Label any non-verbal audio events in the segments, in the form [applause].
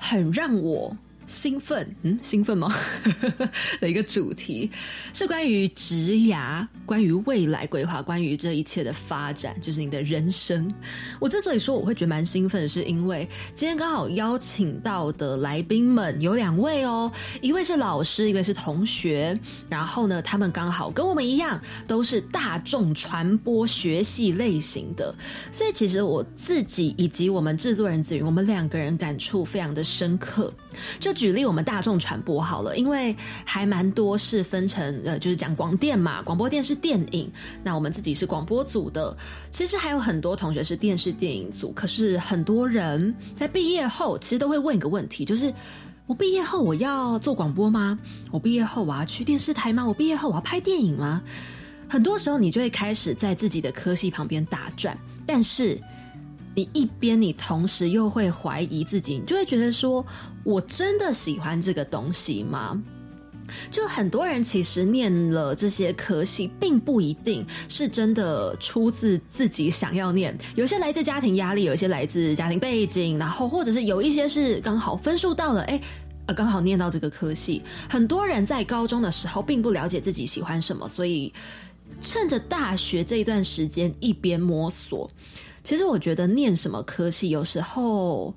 很让我。兴奋，嗯，兴奋吗？[laughs] 的一个主题是关于职涯，关于未来规划，关于这一切的发展，就是你的人生。我之所以说我会觉得蛮兴奋，是因为今天刚好邀请到的来宾们有两位哦，一位是老师，一位是同学。然后呢，他们刚好跟我们一样，都是大众传播学系类型的，所以其实我自己以及我们制作人子云，我们两个人感触非常的深刻，就。举例我们大众传播好了，因为还蛮多是分成呃，就是讲广电嘛，广播电视电影。那我们自己是广播组的，其实还有很多同学是电视电影组。可是很多人在毕业后，其实都会问一个问题，就是我毕业后我要做广播吗？我毕业后我要去电视台吗？我毕业后我要拍电影吗？很多时候你就会开始在自己的科系旁边打转，但是。你一边，你同时又会怀疑自己，你就会觉得说：“我真的喜欢这个东西吗？”就很多人其实念了这些科系，并不一定是真的出自自己想要念。有些来自家庭压力，有些来自家庭背景，然后或者是有一些是刚好分数到了，哎，呃，刚好念到这个科系。很多人在高中的时候并不了解自己喜欢什么，所以趁着大学这一段时间一边摸索。其实我觉得念什么科系有时候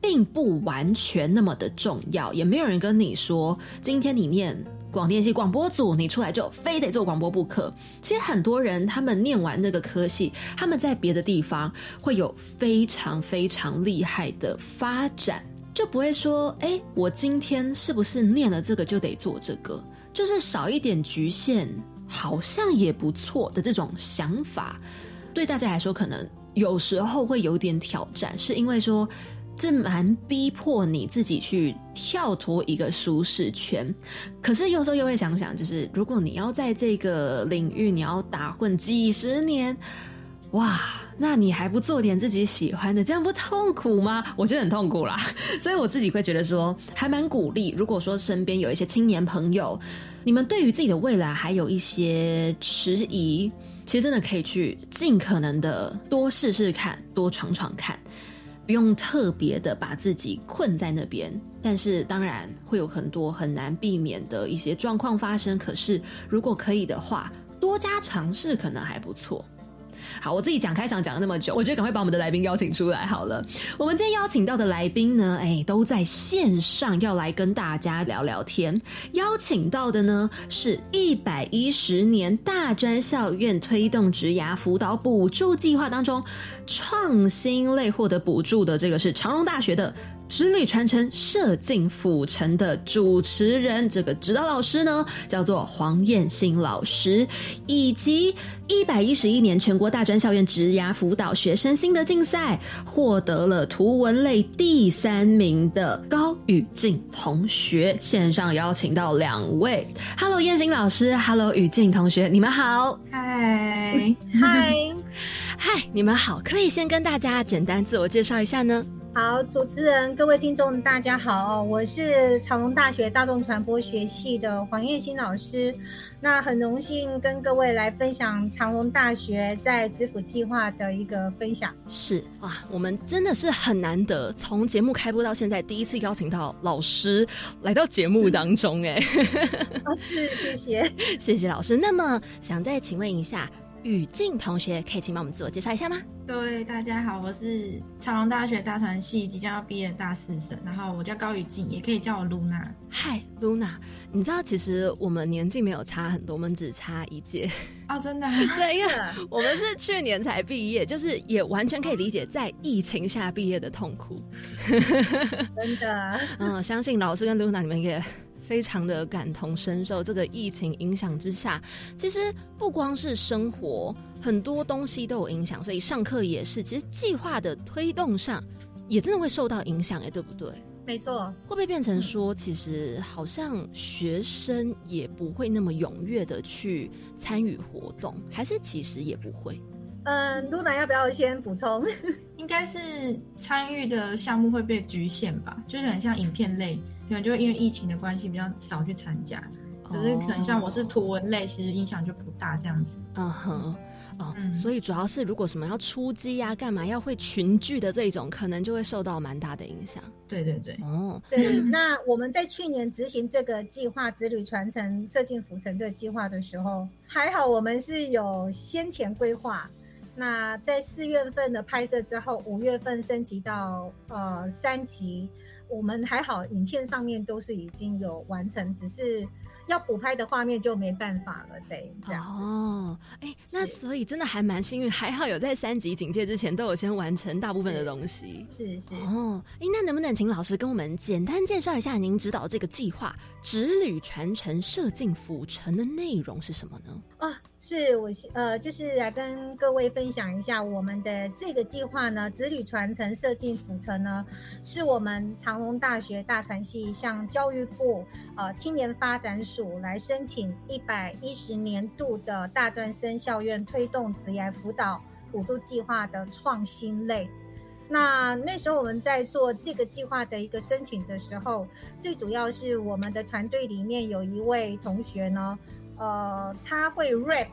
并不完全那么的重要，也没有人跟你说今天你念广电系广播组，你出来就非得做广播不可。其实很多人他们念完那个科系，他们在别的地方会有非常非常厉害的发展，就不会说哎，我今天是不是念了这个就得做这个，就是少一点局限，好像也不错的这种想法，对大家来说可能。有时候会有点挑战，是因为说这蛮逼迫你自己去跳脱一个舒适圈。可是有时候又会想想，就是如果你要在这个领域你要打混几十年，哇，那你还不做点自己喜欢的，这样不痛苦吗？我觉得很痛苦啦。[laughs] 所以我自己会觉得说，还蛮鼓励。如果说身边有一些青年朋友，你们对于自己的未来还有一些迟疑。其实真的可以去尽可能的多试试看，多闯闯看，不用特别的把自己困在那边。但是当然会有很多很难避免的一些状况发生。可是如果可以的话，多加尝试可能还不错。好，我自己讲开场讲了那么久，我觉得赶快把我们的来宾邀请出来好了。我们今天邀请到的来宾呢，哎，都在线上要来跟大家聊聊天。邀请到的呢，是一百一十年大专校院推动职涯辅导补助计划当中创新类获得补助的，这个是长荣大学的。实力传承，射进府城的主持人，这个指导老师呢，叫做黄燕新老师，以及一百一十一年全国大专校园职涯辅导学生心得竞赛获得了图文类第三名的高宇静同学，线上邀请到两位，Hello 燕新老师，Hello 宇静同学，你们好，嗨嗨。[laughs] 嗨，你们好，可以先跟大家简单自我介绍一下呢？好，主持人、各位听众，大家好，我是长隆大学大众传播学系的黄燕新老师。那很荣幸跟各位来分享长隆大学在知府计划的一个分享。是哇，我们真的是很难得，从节目开播到现在，第一次邀请到老师来到节目当中，哎，是，谢谢，[laughs] 谢谢老师。那么想再请问一下。宇静同学，可以请帮我们自我介绍一下吗？各位大家好，我是长隆大学大传系即将要毕业的大四生，然后我叫高宇静，也可以叫我露娜。嗨，露娜，你知道其实我们年纪没有差很多，我们只差一届哦，真的？[laughs] 对呀，我们是去年才毕业，就是也完全可以理解在疫情下毕业的痛苦。真的，[laughs] 嗯，相信老师跟露娜你们也。非常的感同身受，这个疫情影响之下，其实不光是生活，很多东西都有影响，所以上课也是。其实计划的推动上也真的会受到影响，哎，对不对？没错。会不会变成说，其实好像学生也不会那么踊跃的去参与活动，还是其实也不会？嗯，露娜要不要先补充？[laughs] 应该是参与的项目会被局限吧，就是很像影片类，可能就因为疫情的关系比较少去参加。可是可能像我是图文类，其实影响就不大这样子。嗯哼，哦，所以主要是如果什么要出击呀、干嘛要会群聚的这种，可能就会受到蛮大的影响。对对对，哦，对。那我们在去年执行这个计划“子女传承射进浮城”这个计划的时候，还好我们是有先前规划。那在四月份的拍摄之后，五月份升级到呃三级，我们还好，影片上面都是已经有完成，只是。要补拍的画面就没办法了，得，这样哦。哎，那所以真的还蛮幸运，还好有在三级警戒之前都有先完成大部分的东西。是是哦，哎，那能不能请老师跟我们简单介绍一下您指导这个计划“直旅传承射进府城”的内容是什么呢？啊。是我呃，就是来跟各位分享一下我们的这个计划呢，子女传承设计辅成呢，是我们长隆大学大传系向教育部呃青年发展署来申请一百一十年度的大专生校院推动职业辅导补助计划的创新类。那那时候我们在做这个计划的一个申请的时候，最主要是我们的团队里面有一位同学呢。呃，他会 rap，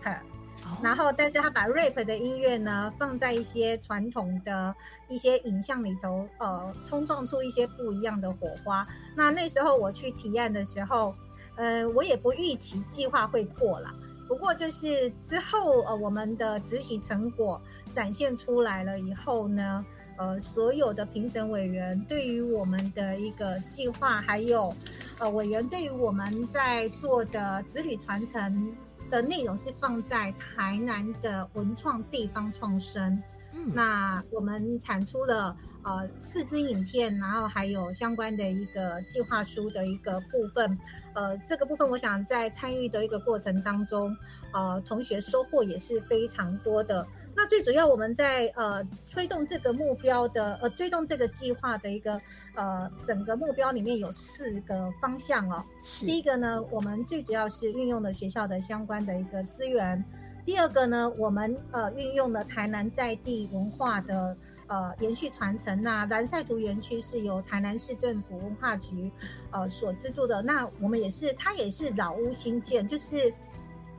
然后，但是他把 rap 的音乐呢放在一些传统的一些影像里头，呃，冲撞出一些不一样的火花。那那时候我去提案的时候，呃，我也不预期计划会过啦。不过就是之后，呃，我们的执行成果展现出来了以后呢，呃，所有的评审委员对于我们的一个计划还有。呃，委员对于我们在做的子女传承的内容是放在台南的文创地方创生。嗯，那我们产出了呃四支影片，然后还有相关的一个计划书的一个部分。呃，这个部分我想在参与的一个过程当中，呃，同学收获也是非常多的。那最主要我们在呃推动这个目标的呃推动这个计划的一个呃整个目标里面有四个方向哦。第一个呢，我们最主要是运用了学校的相关的一个资源；第二个呢，我们呃运用了台南在地文化的呃延续传承。那蓝赛图园区是由台南市政府文化局呃所资助的。那我们也是，它也是老屋新建，就是。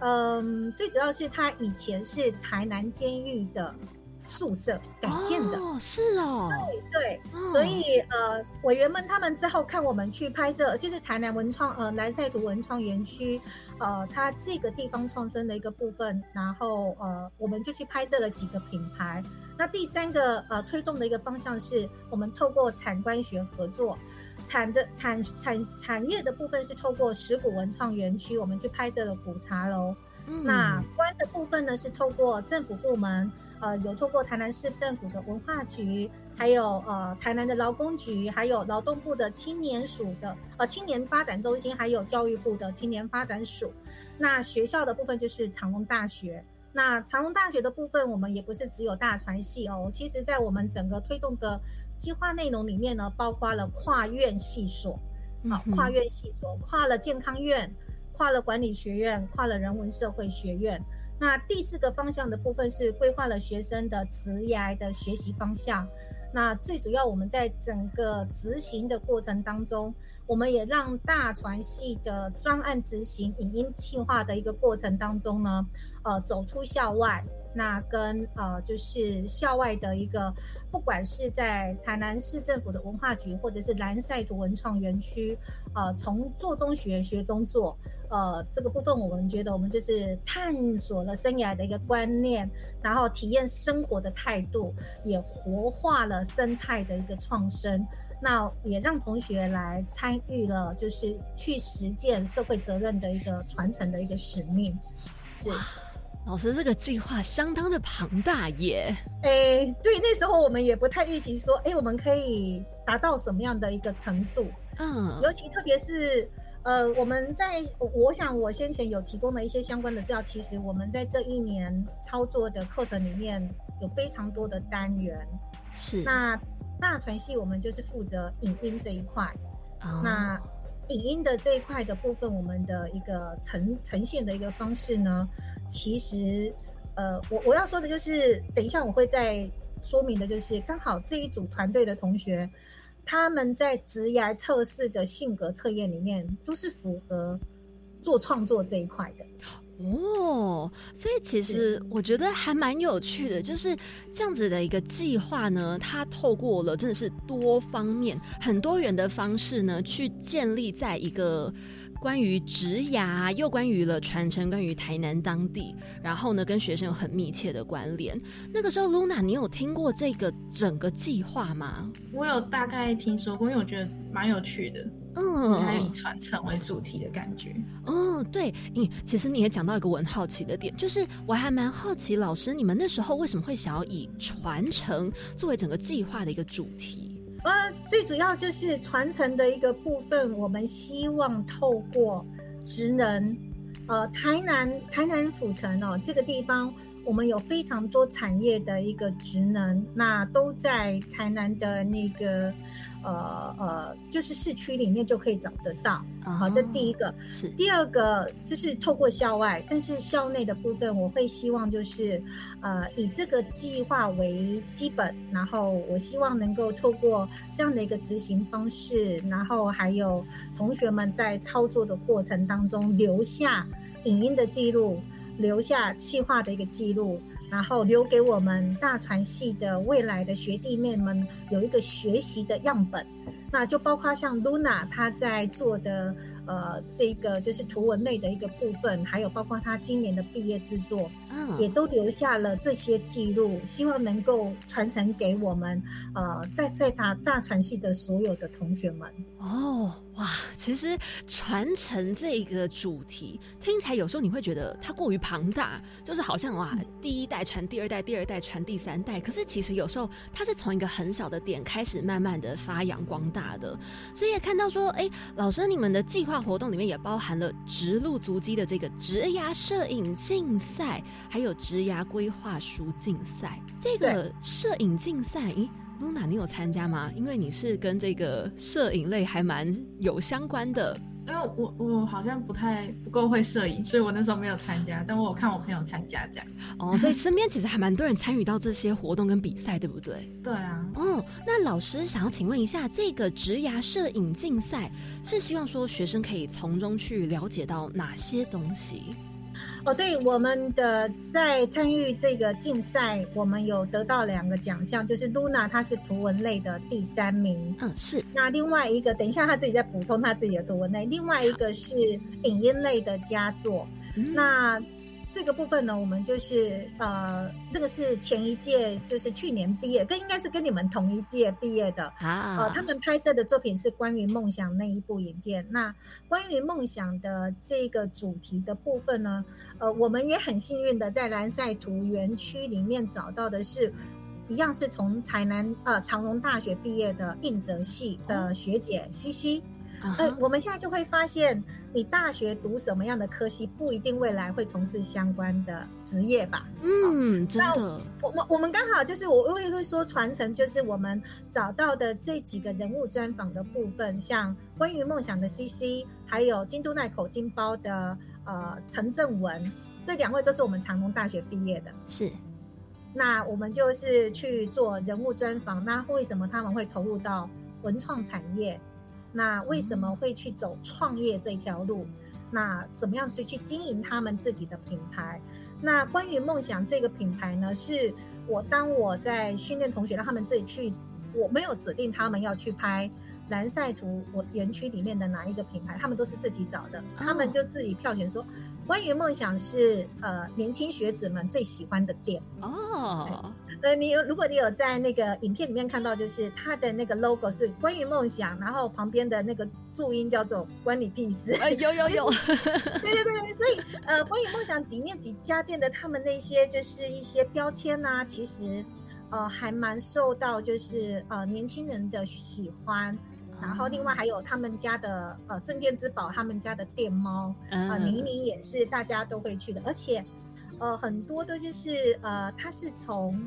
嗯，最主要是它以前是台南监狱的宿舍改建的，哦，是哦，对对，所以呃，委员们他们之后看我们去拍摄，就是台南文创呃南赛图文创园区，呃，它这个地方创生的一个部分，然后呃，我们就去拍摄了几个品牌。那第三个呃推动的一个方向是我们透过产官学合作。产的产产产业的部分是透过石鼓文创园区，我们去拍摄了古茶楼。那官的部分呢，是透过政府部门，呃，有透过台南市政府的文化局，还有呃台南的劳工局，还有劳动部的青年署的呃青年发展中心，还有教育部的青年发展署。那学校的部分就是长隆大学。那长隆大学的部分，我们也不是只有大传系哦，其实在我们整个推动的。计划内容里面呢，包括了跨院系所，好，跨院系所，跨了健康院，跨了管理学院，跨了人文社会学院。那第四个方向的部分是规划了学生的职涯的学习方向。那最主要，我们在整个执行的过程当中，我们也让大船系的专案执行影音计划的一个过程当中呢，呃，走出校外。那跟呃，就是校外的一个，不管是在台南市政府的文化局，或者是蓝赛图文创园区，呃，从做中学，学中做，呃，这个部分我们觉得我们就是探索了生涯的一个观念，然后体验生活的态度，也活化了生态的一个创生，那也让同学来参与了，就是去实践社会责任的一个传承的一个使命，是。老师，这个计划相当的庞大耶！哎，对，那时候我们也不太预期说，哎，我们可以达到什么样的一个程度？嗯，尤其特别是，呃，我们在，我想我先前有提供的一些相关的资料，其实我们在这一年操作的课程里面有非常多的单元，是。那大传系我们就是负责影音这一块，哦。那影音的这一块的部分，我们的一个呈呈现的一个方式呢，其实呃，我我要说的就是，等一下我会再说明的，就是刚好这一组团队的同学，他们在职涯测试的性格测验里面都是符合做创作这一块的。哦，所以其实我觉得还蛮有趣的，就是这样子的一个计划呢，它透过了真的是多方面、很多元的方式呢，去建立在一个关于职涯，又关于了传承，关于台南当地，然后呢，跟学生有很密切的关联。那个时候，Luna，你有听过这个整个计划吗？我有大概听说过，因为我觉得蛮有趣的，嗯，还以传承为主题的感觉。哦，对，嗯其实你也讲到一个我很好奇的点，就是我还蛮好奇，老师你们那时候为什么会想要以传承作为整个计划的一个主题？呃，最主要就是传承的一个部分，我们希望透过职能，呃，台南台南府城哦这个地方，我们有非常多产业的一个职能，那都在台南的那个呃呃，就是市区里面就可以找得到。好，这第一个。是第二个就是透过校外，但是校内的部分，我会希望就是，呃，以这个计划为基本，然后我希望能够透过这样的一个执行方式，然后还有同学们在操作的过程当中留下影音的记录，留下企划的一个记录，然后留给我们大传系的未来的学弟妹们有一个学习的样本。那就包括像 Luna 她在做的呃这个就是图文类的一个部分，还有包括她今年的毕业制作，嗯也都留下了这些记录，希望能够传承给我们呃在在大大传系的所有的同学们。哦，哇，其实传承这个主题听起来有时候你会觉得它过于庞大，就是好像哇，第一代传第二代，第二代传第三代。可是其实有时候它是从一个很小的点开始，慢慢的发扬光大的。所以也看到说，哎，老师你们的计划活动里面也包含了植入足迹的这个职涯摄影竞赛，还有职涯规划书竞赛。这个摄影竞赛，咦？露娜，你有参加吗？因为你是跟这个摄影类还蛮有相关的。因为我我好像不太不够会摄影，所以我那时候没有参加，但我有看我朋友参加这样。哦，所以身边其实还蛮多人参与到这些活动跟比赛，对不对？[laughs] 对啊，哦，那老师想要请问一下，这个职涯摄影竞赛是希望说学生可以从中去了解到哪些东西？哦，对，我们的在参与这个竞赛，我们有得到两个奖项，就是 Luna 她是图文类的第三名，嗯，是。那另外一个，等一下她自己再补充她自己的图文类，另外一个是影音类的佳作。嗯。那这个部分呢，我们就是呃，这个是前一届，就是去年毕业，跟应该是跟你们同一届毕业的。啊，呃，他们拍摄的作品是关于梦想那一部影片。那关于梦想的这个主题的部分呢，呃，我们也很幸运的在蓝赛图园区里面找到的是。一样是从台南呃长隆大学毕业的应哲系的学姐西西，啊呃，我们现在就会发现，你大学读什么样的科系，不一定未来会从事相关的职业吧。嗯，真的，我们我们刚好就是我我也会说传承，就是我们找到的这几个人物专访的部分，像关于梦想的 CC，还有京都奈口金包的呃陈正文，这两位都是我们长隆大学毕业的。是那我们就是去做人物专访，那为什么他们会投入到文创产业？那为什么会去走创业这条路？那怎么样去去经营他们自己的品牌？那关于梦想这个品牌呢，是我当我在训练同学，让他们自己去，我没有指定他们要去拍蓝赛图我园区里面的哪一个品牌，他们都是自己找的，他们就自己票选说，关于梦想是呃年轻学子们最喜欢的店。哦，呃，你有如果你有在那个影片里面看到，就是它的那个 logo 是关于梦想，然后旁边的那个注音叫做“关你屁事”。呃，有有有，[laughs] 对对对，所以呃，关于梦想里面几家店的他们那些就是一些标签呐、其实呃还蛮受到就是呃年轻人的喜欢。然后另外还有他们家的呃镇店之宝，他们家的店猫啊，嗯妮妮也是大家都会去的，而且呃很多的就是呃它是从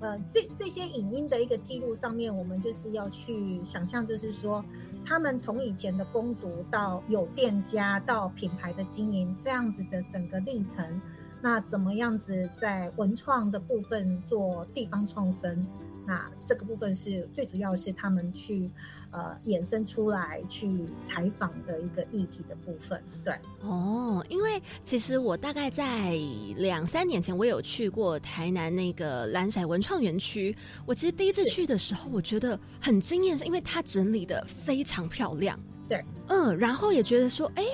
呃，这这些影音的一个记录上面，我们就是要去想象，就是说，他们从以前的攻读到有店家到品牌的经营这样子的整个历程，那怎么样子在文创的部分做地方创生？那这个部分是最主要是他们去。呃，衍生出来去采访的一个议题的部分，对哦，因为其实我大概在两三年前，我有去过台南那个蓝色文创园区。我其实第一次去的时候，我觉得很惊艳，是因为它整理的非常漂亮。对，嗯，然后也觉得说，哎。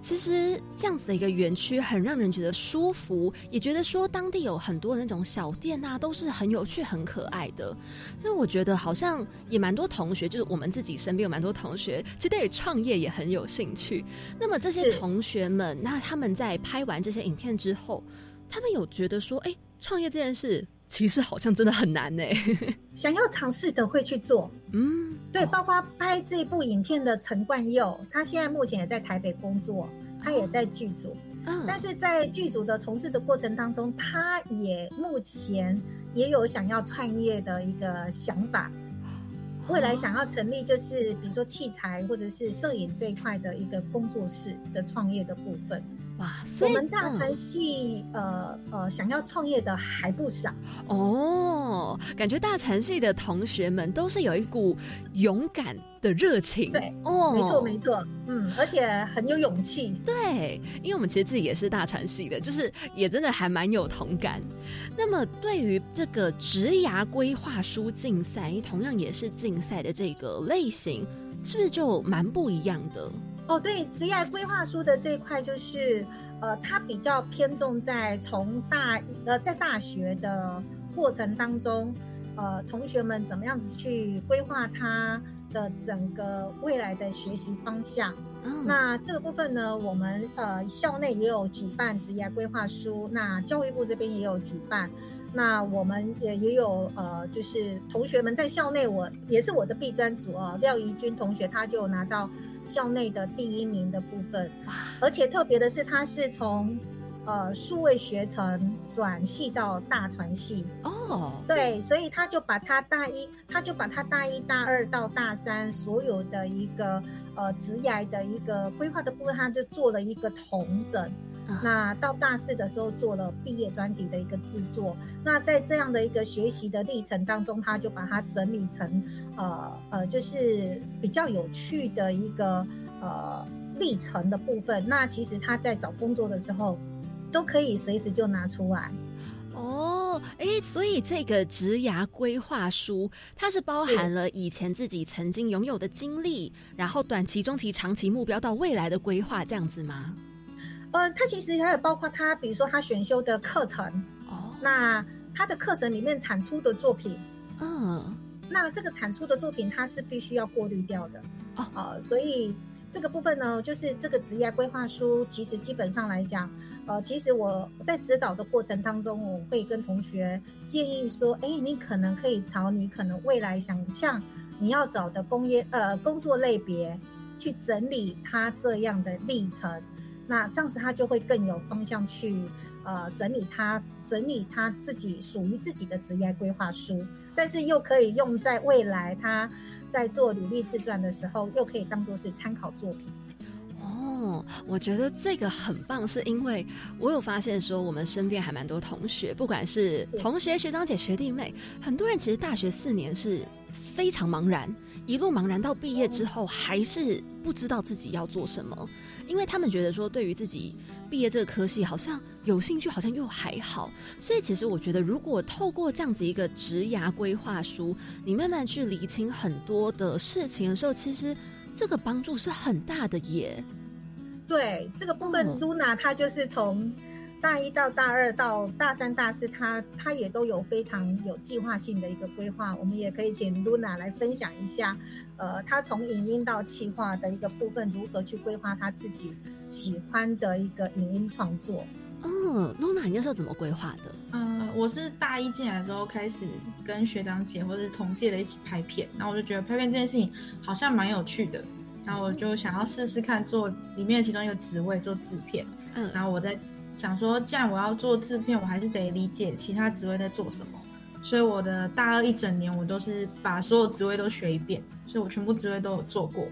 其实这样子的一个园区很让人觉得舒服，也觉得说当地有很多那种小店啊，都是很有趣、很可爱的。所以我觉得好像也蛮多同学，就是我们自己身边有蛮多同学，其实对创业也很有兴趣。那么这些同学们，那他们在拍完这些影片之后，他们有觉得说，哎，创业这件事其实好像真的很难呢。[laughs] 想要尝试的会去做，嗯。对，包括拍这部影片的陈冠佑，他现在目前也在台北工作，他也在剧组。嗯，但是在剧组的从事的过程当中，他也目前也有想要创业的一个想法，未来想要成立就是比如说器材或者是摄影这一块的一个工作室的创业的部分。哇，我们大传系呃呃想要创业的还不少哦，感觉大传系的同学们都是有一股勇敢的热情，对，哦，没错没错，嗯，而且很有勇气，对，因为我们其实自己也是大传系的，就是也真的还蛮有同感。那么对于这个职涯规划书竞赛，同样也是竞赛的这个类型，是不是就蛮不一样的？哦，对，职业规划书的这一块，就是呃，它比较偏重在从大呃，在大学的过程当中，呃，同学们怎么样子去规划他的整个未来的学习方向。那这个部分呢，我们呃校内也有举办职业规划书，那教育部这边也有举办，那我们也也有呃，就是同学们在校内，我也是我的 B 专组哦，廖怡君同学他就拿到。校内的第一名的部分，而且特别的是，他是从呃数位学程转系到大传系。哦，对，所以他就把他大一，他就把他大一大二到大三所有的一个呃职涯的一个规划的部分，他就做了一个统整。那到大四的时候做了毕业专题的一个制作，那在这样的一个学习的历程当中，他就把它整理成呃呃，就是比较有趣的一个呃历程的部分。那其实他在找工作的时候，都可以随时就拿出来。哦，哎，所以这个职涯规划书，它是包含了以前自己曾经拥有的经历，然后短期、中期、长期目标到未来的规划，这样子吗？呃，它其实还有包括他，比如说他选修的课程哦，那他的课程里面产出的作品，嗯，那这个产出的作品它是必须要过滤掉的哦，呃，所以这个部分呢，就是这个职业规划书，其实基本上来讲，呃，其实我在指导的过程当中，我会跟同学建议说，哎，你可能可以朝你可能未来想象你要找的工业呃工作类别去整理他这样的历程。那这样子，他就会更有方向去，呃，整理他整理他自己属于自己的职业规划书，但是又可以用在未来他在做履历自传的时候，又可以当做是参考作品。哦，我觉得这个很棒，是因为我有发现说，我们身边还蛮多同学，不管是同学、学长姐、学弟妹，很多人其实大学四年是非常茫然，一路茫然到毕业之后，还是不知道自己要做什么。因为他们觉得说，对于自己毕业这个科系好像有兴趣，好像又还好，所以其实我觉得，如果透过这样子一个职涯规划书，你慢慢去理清很多的事情的时候，其实这个帮助是很大的耶。对这个部分，Luna 她就是从。大一到大二到大三、大四，她她也都有非常有计划性的一个规划。我们也可以请 Luna 来分享一下，呃，她从影音到企划的一个部分，如何去规划她自己喜欢的一个影音创作。嗯，Luna，你那时候怎么规划的？嗯，我是大一进来的时候开始跟学长姐或者是同届的一起拍片，然后我就觉得拍片这件事情好像蛮有趣的，然后我就想要试试看做里面的其中一个职位做制片。嗯，然后我在。想说，既然我要做制片，我还是得理解其他职位在做什么。所以我的大二一整年我都是把所有职位都学一遍，所以我全部职位都有做过。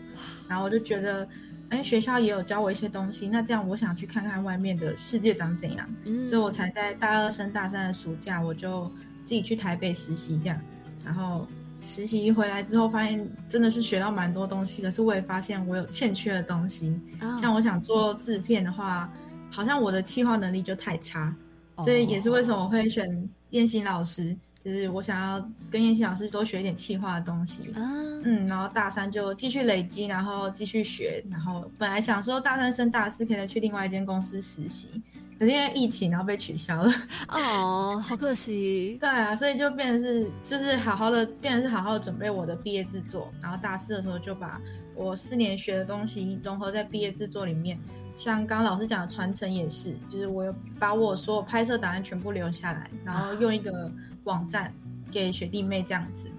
然后我就觉得，哎，学校也有教我一些东西，那这样我想去看看外面的世界长怎样，所以我才在大二升大三的暑假，我就自己去台北实习，这样，然后。实习回来之后，发现真的是学到蛮多东西，可是我也发现我有欠缺的东西。像我想做制片的话，好像我的企划能力就太差，所以也是为什么我会选燕心老师，就是我想要跟燕心老师多学一点气化的东西。嗯，然后大三就继续累积，然后继续学，然后本来想说大三升大四可以去另外一间公司实习。可是因为疫情，然后被取消了。[laughs] 哦，好可惜。对啊，所以就变成是，就是好好的，变成是好好的准备我的毕业制作。然后大四的时候就把我四年学的东西融合在毕业制作里面。像刚刚老师讲的传承也是，就是我有把我所有拍摄档案全部留下来，然后用一个网站给学弟妹这样子。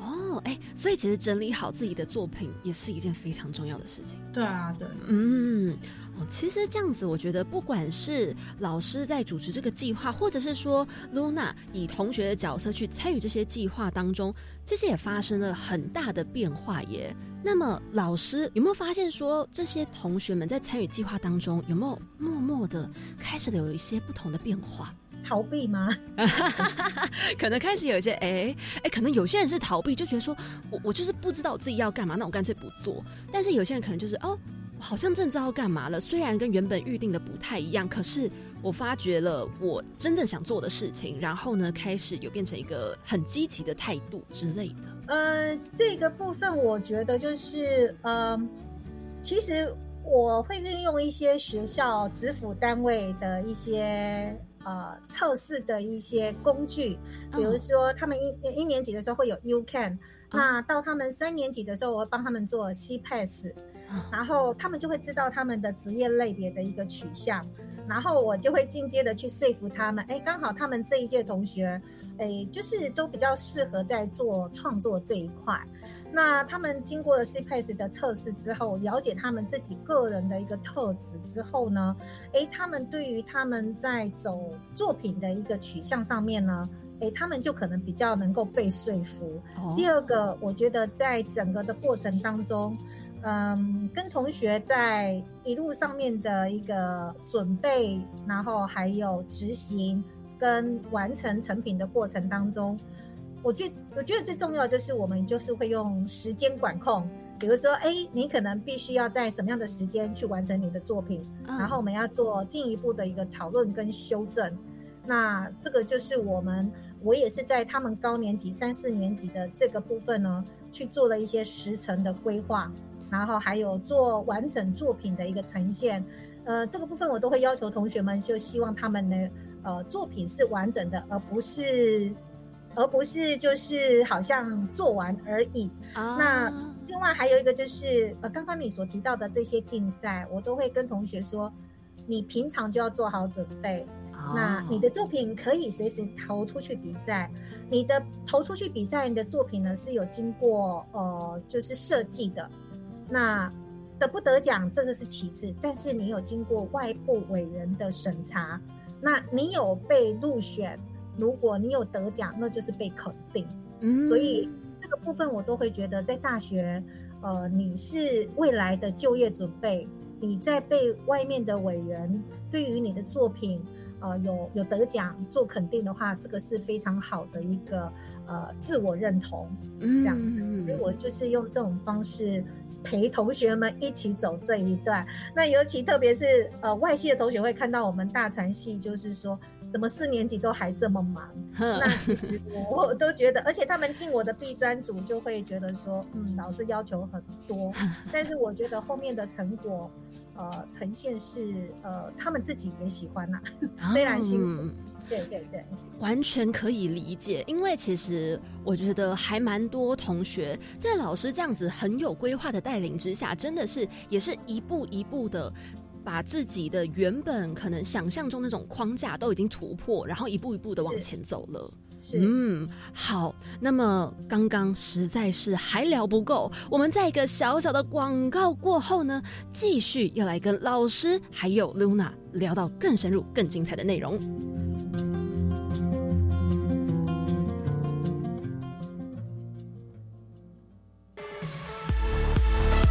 哦，哎，所以其实整理好自己的作品也是一件非常重要的事情。对啊，对，嗯。哦其实这样子，我觉得不管是老师在主持这个计划，或者是说 Luna 以同学的角色去参与这些计划当中，其实也发生了很大的变化耶。那么老师有没有发现说，这些同学们在参与计划当中，有没有默默的开始有一些不同的变化？逃避吗？[laughs] 可能开始有一些，哎哎，可能有些人是逃避，就觉得说我我就是不知道我自己要干嘛，那我干脆不做。但是有些人可能就是哦。好像正知道干嘛了，虽然跟原本预定的不太一样，可是我发觉了我真正想做的事情，然后呢，开始有变成一个很积极的态度之类的。呃，这个部分我觉得就是，呃，其实我会运用一些学校、职辅单位的一些呃测试的一些工具，比如说他们一一年级的时候会有 U Can，那到他们三年级的时候，我会帮他们做 C Pass。然后他们就会知道他们的职业类别的一个取向，然后我就会进阶的去说服他们。哎，刚好他们这一届同学，哎，就是都比较适合在做创作这一块。那他们经过了 CPAS 的测试之后，了解他们自己个人的一个特质之后呢，诶，他们对于他们在走作品的一个取向上面呢，诶，他们就可能比较能够被说服。第二个，我觉得在整个的过程当中。嗯，跟同学在一路上面的一个准备，然后还有执行跟完成成品的过程当中，我最我觉得最重要的就是我们就是会用时间管控，比如说，哎，你可能必须要在什么样的时间去完成你的作品，然后我们要做进一步的一个讨论跟修正。那这个就是我们，我也是在他们高年级三四年级的这个部分呢，去做了一些时程的规划。然后还有做完整作品的一个呈现，呃，这个部分我都会要求同学们，就希望他们的呃作品是完整的，而不是，而不是就是好像做完而已。那另外还有一个就是呃，刚刚你所提到的这些竞赛，我都会跟同学说，你平常就要做好准备。那你的作品可以随时投出去比赛，你的投出去比赛，你的作品呢是有经过呃就是设计的。那得不得奖，这个是其次，但是你有经过外部委员的审查，那你有被入选，如果你有得奖，那就是被肯定。嗯，所以这个部分我都会觉得，在大学，呃，你是未来的就业准备，你在被外面的委员对于你的作品，呃，有有得奖做肯定的话，这个是非常好的一个呃自我认同，这样子。所以我就是用这种方式。陪同学们一起走这一段，那尤其特别是呃外系的同学会看到我们大传系，就是说怎么四年级都还这么忙？[laughs] 那其实我都觉得，而且他们进我的 B 专组就会觉得说，嗯，老师要求很多，[laughs] 但是我觉得后面的成果，呃，呈现是呃他们自己也喜欢呐，[laughs] 虽然辛苦。对对对，完全可以理解，因为其实我觉得还蛮多同学在老师这样子很有规划的带领之下，真的是也是一步一步的把自己的原本可能想象中那种框架都已经突破，然后一步一步的往前走了。嗯，好，那么刚刚实在是还聊不够，我们在一个小小的广告过后呢，继续要来跟老师还有 Luna 聊到更深入、更精彩的内容。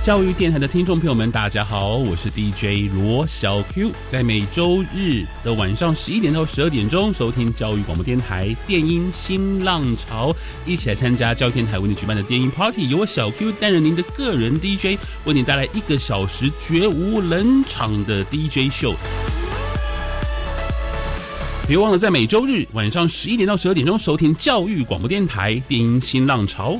教育电台的听众朋友们，大家好，我是 DJ 罗小 Q，在每周日的晚上十一点到十二点钟收听教育广播电台电音新浪潮，一起来参加教育电台为你举办的电音 Party，由我小 Q 担任您的个人 DJ，为你带来一个小时绝无冷场的 DJ 秀。别忘了在每周日晚上十一点到十二点钟收听教育广播电台电音新浪潮。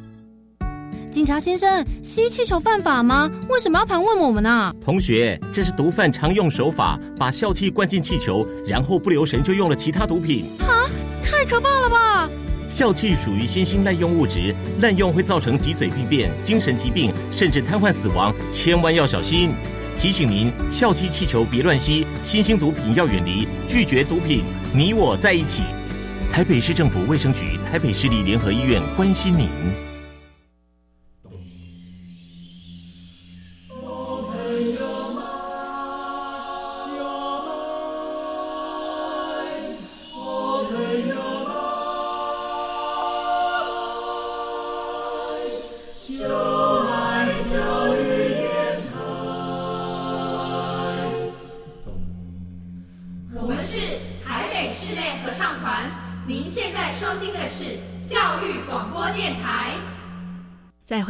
警察先生，吸气球犯法吗？为什么要盘问我们呢？同学，这是毒贩常用手法，把笑气灌进气球，然后不留神就用了其他毒品。哈，太可怕了吧！笑气属于新兴滥用物质，滥用会造成脊髓病变、精神疾病，甚至瘫痪死亡，千万要小心。提醒您，笑气气球别乱吸，新兴毒品要远离，拒绝毒品，你我在一起。台北市政府卫生局、台北市立联合医院关心您。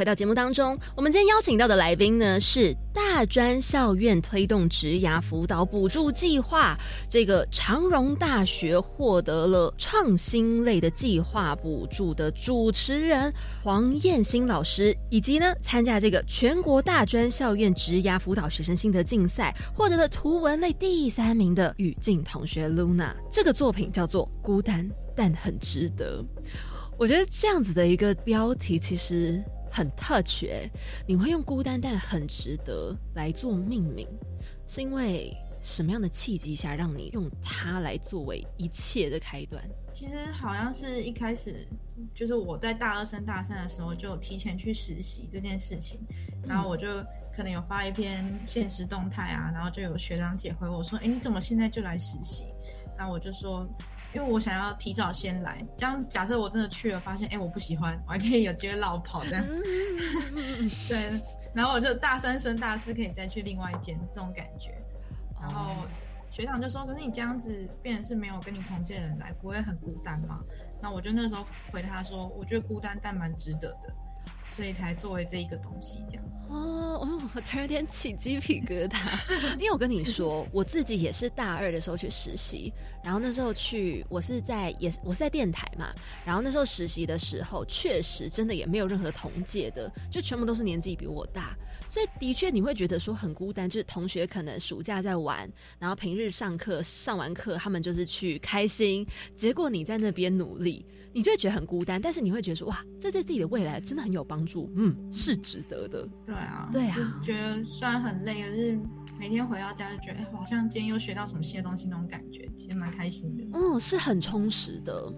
回到节目当中，我们今天邀请到的来宾呢是大专校院推动职涯辅导补助计划，这个长荣大学获得了创新类的计划补助的主持人黄燕新老师，以及呢参加这个全国大专校院职涯辅导学生心得竞赛获得了图文类第三名的雨静同学 Luna。这个作品叫做《孤单但很值得》，我觉得这样子的一个标题其实。很特绝，你会用孤单但很值得来做命名，是因为什么样的契机下让你用它来作为一切的开端？其实好像是一开始，就是我在大二升大三的时候就提前去实习这件事情，然后我就可能有发一篇现实动态啊，然后就有学长姐回我说：“哎，你怎么现在就来实习？”然后我就说。因为我想要提早先来，这样假设我真的去了，发现哎我不喜欢，我还可以有机会绕跑这样。[laughs] 对，然后我就大三升大四可以再去另外一间这种感觉。然后学长就说：“可是你这样子，变成是没有跟你同届人来，不会很孤单吗？”那我就那时候回他说：“我觉得孤单，但蛮值得的。”所以才作为这一个东西这样。哦，我突然有点起鸡皮疙瘩，因为我跟你说，我自己也是大二的时候去实习，然后那时候去，我是在也是我是在电台嘛，然后那时候实习的时候，确实真的也没有任何同届的，就全部都是年纪比我大，所以的确你会觉得说很孤单，就是同学可能暑假在玩，然后平日上课上完课，他们就是去开心，结果你在那边努力。你就会觉得很孤单，但是你会觉得说哇，这对自己的未来真的很有帮助，嗯，是值得的。对啊，对啊，觉得虽然很累，可是每天回到家就觉得，好像今天又学到什么新的东西那种感觉，其实蛮开心的。嗯，是很充实的。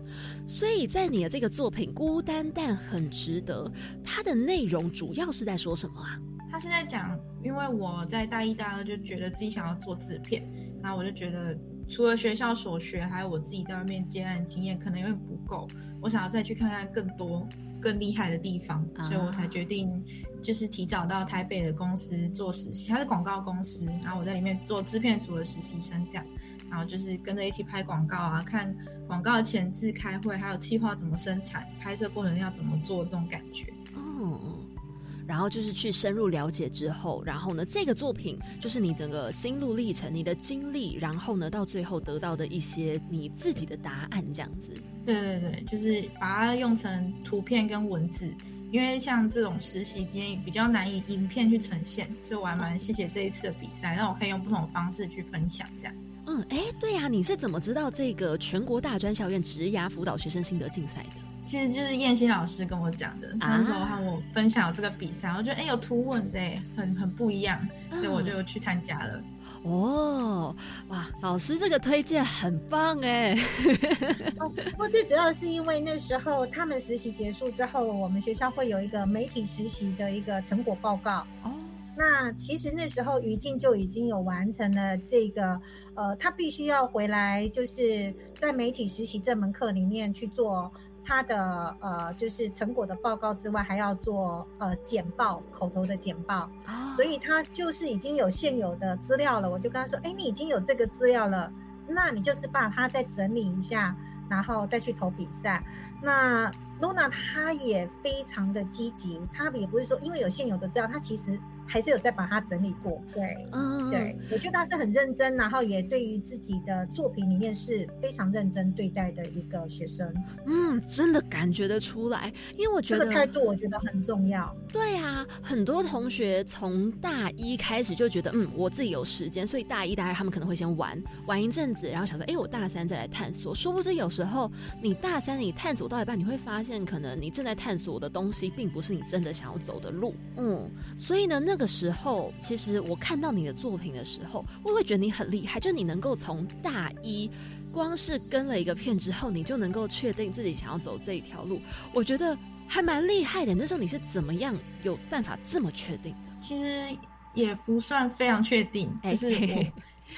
所以在你的这个作品《孤单但很值得》，它的内容主要是在说什么啊？他是在讲，因为我在大一、大二就觉得自己想要做制片，然后我就觉得。除了学校所学，还有我自己在外面接案经验，可能有点不够。我想要再去看看更多更厉害的地方，所以我才决定就是提早到台北的公司做实习。它是广告公司，然后我在里面做制片组的实习生，这样，然后就是跟着一起拍广告啊，看广告前置、开会，还有计划怎么生产、拍摄过程要怎么做，这种感觉。哦。然后就是去深入了解之后，然后呢，这个作品就是你整个心路历程、你的经历，然后呢，到最后得到的一些你自己的答案，这样子。对对对，就是把它用成图片跟文字，因为像这种实习经验比较难以影片去呈现，所以我还蛮谢谢这一次的比赛，让我可以用不同的方式去分享这样。嗯，哎，对呀，你是怎么知道这个全国大专校院职涯辅导学生心得竞赛的？其实就是燕西老师跟我讲的，啊那时候和我分享有这个比赛，我觉得哎、有图文的哎，很很不一样，所以我就去参加了。哦，哇，老师这个推荐很棒哎，哦，不过最主要是因为那时候他们实习结束之后，我们学校会有一个媒体实习的一个成果报告。哦，那其实那时候于静就已经有完成了这个，呃，他必须要回来，就是在媒体实习这门课里面去做他的呃，就是成果的报告之外，还要做呃简报，口头的简报。啊所以他就是已经有现有的资料了。我就跟他说：“哎，你已经有这个资料了，那你就是把它再整理一下，然后再去投比赛。”那 Luna 她也非常的积极，她也不是说因为有现有的资料，她其实还是有在把它整理过。对，嗯，对，我觉得他是很认真，然后也对于自己的作品里面是非常认真对待的一个学生。嗯，真的感觉得出来，因为我觉得这个态度我觉得很重要。对啊，很多同学从大一开始就觉得，嗯，我自己有时间，所以大一、大二他们可能会先玩玩一阵子，然后想说，哎，我大三再来探索。殊不知，有时候你大三你探索到一半，你会发现，可能你正在探索的东西，并不是你真的想要走的路。嗯，所以呢，那个时候，其实我看到你的作品的时候，我也会觉得你很厉害，就你能够从大一。光是跟了一个片之后，你就能够确定自己想要走这一条路，我觉得还蛮厉害的。那时候你是怎么样有办法这么确定的？其实也不算非常确定，哎就是